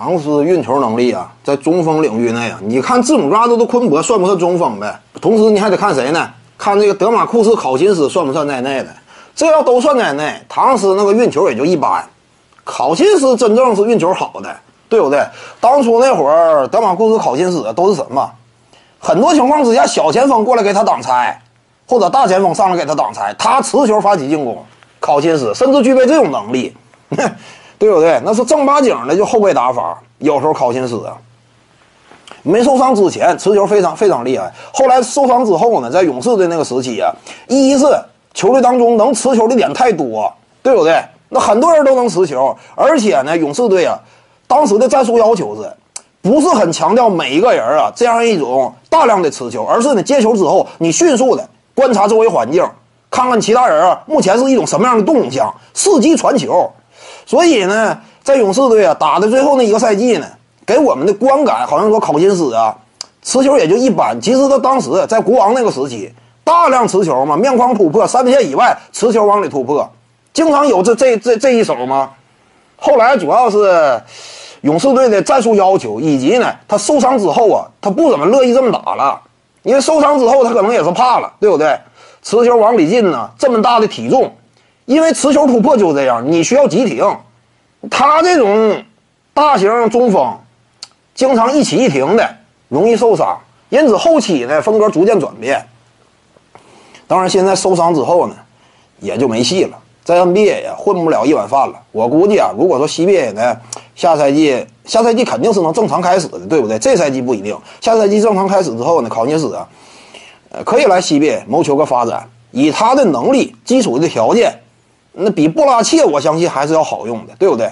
唐斯运球能力啊，在中锋领域内啊，你看字母哥都都昆博算不算中锋呗？同时你还得看谁呢？看这个德马库斯考辛斯算不算在内的？这要都算在内，唐斯那个运球也就一般，考辛斯真正是运球好的，对不对？当初那会儿德马库斯考辛斯都是什么？很多情况之下，小前锋过来给他挡拆，或者大前锋上来给他挡拆，他持球发起进攻。考辛斯甚至具备这种能力，对不对？那是正八经的就后卫打法。有时候考辛斯啊，没受伤之前持球非常非常厉害，后来受伤之后呢，在勇士队那个时期啊，一是球队当中能持球的点太多，对不对？那很多人都能持球，而且呢，勇士队啊，当时的战术要求是。不是很强调每一个人啊这样一种大量的持球，而是呢接球之后你迅速的观察周围环境，看看其他人啊目前是一种什么样的动向，伺机传球。所以呢，在勇士队啊打的最后那一个赛季呢，给我们的观感好像说考辛斯啊持球也就一般。其实他当时在国王那个时期，大量持球嘛，面框突破，三分线以外持球往里突破，经常有这这这这一手嘛。后来主要是。勇士队的战术要求，以及呢，他受伤之后啊，他不怎么乐意这么打了，因为受伤之后他可能也是怕了，对不对？持球往里进呢，这么大的体重，因为持球突破就这样，你需要急停，他这种大型中锋，经常一起一停的，容易受伤，因此后期呢风格逐渐转变。当然，现在受伤之后呢，也就没戏了。在 NBA 呀，混不了一碗饭了。我估计啊，如果说 CBA 呢，下赛季下赛季肯定是能正常开始的，对不对？这赛季不一定。下赛季正常开始之后呢，考辛斯啊，可以来 CBA 谋求个发展。以他的能力、基础的条件，那比布拉切我相信还是要好用的，对不对？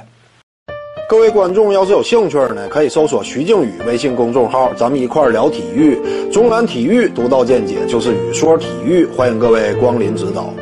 各位观众要是有兴趣呢，可以搜索徐静宇微信公众号，咱们一块儿聊体育。中南体育独到见解就是语说体育，欢迎各位光临指导。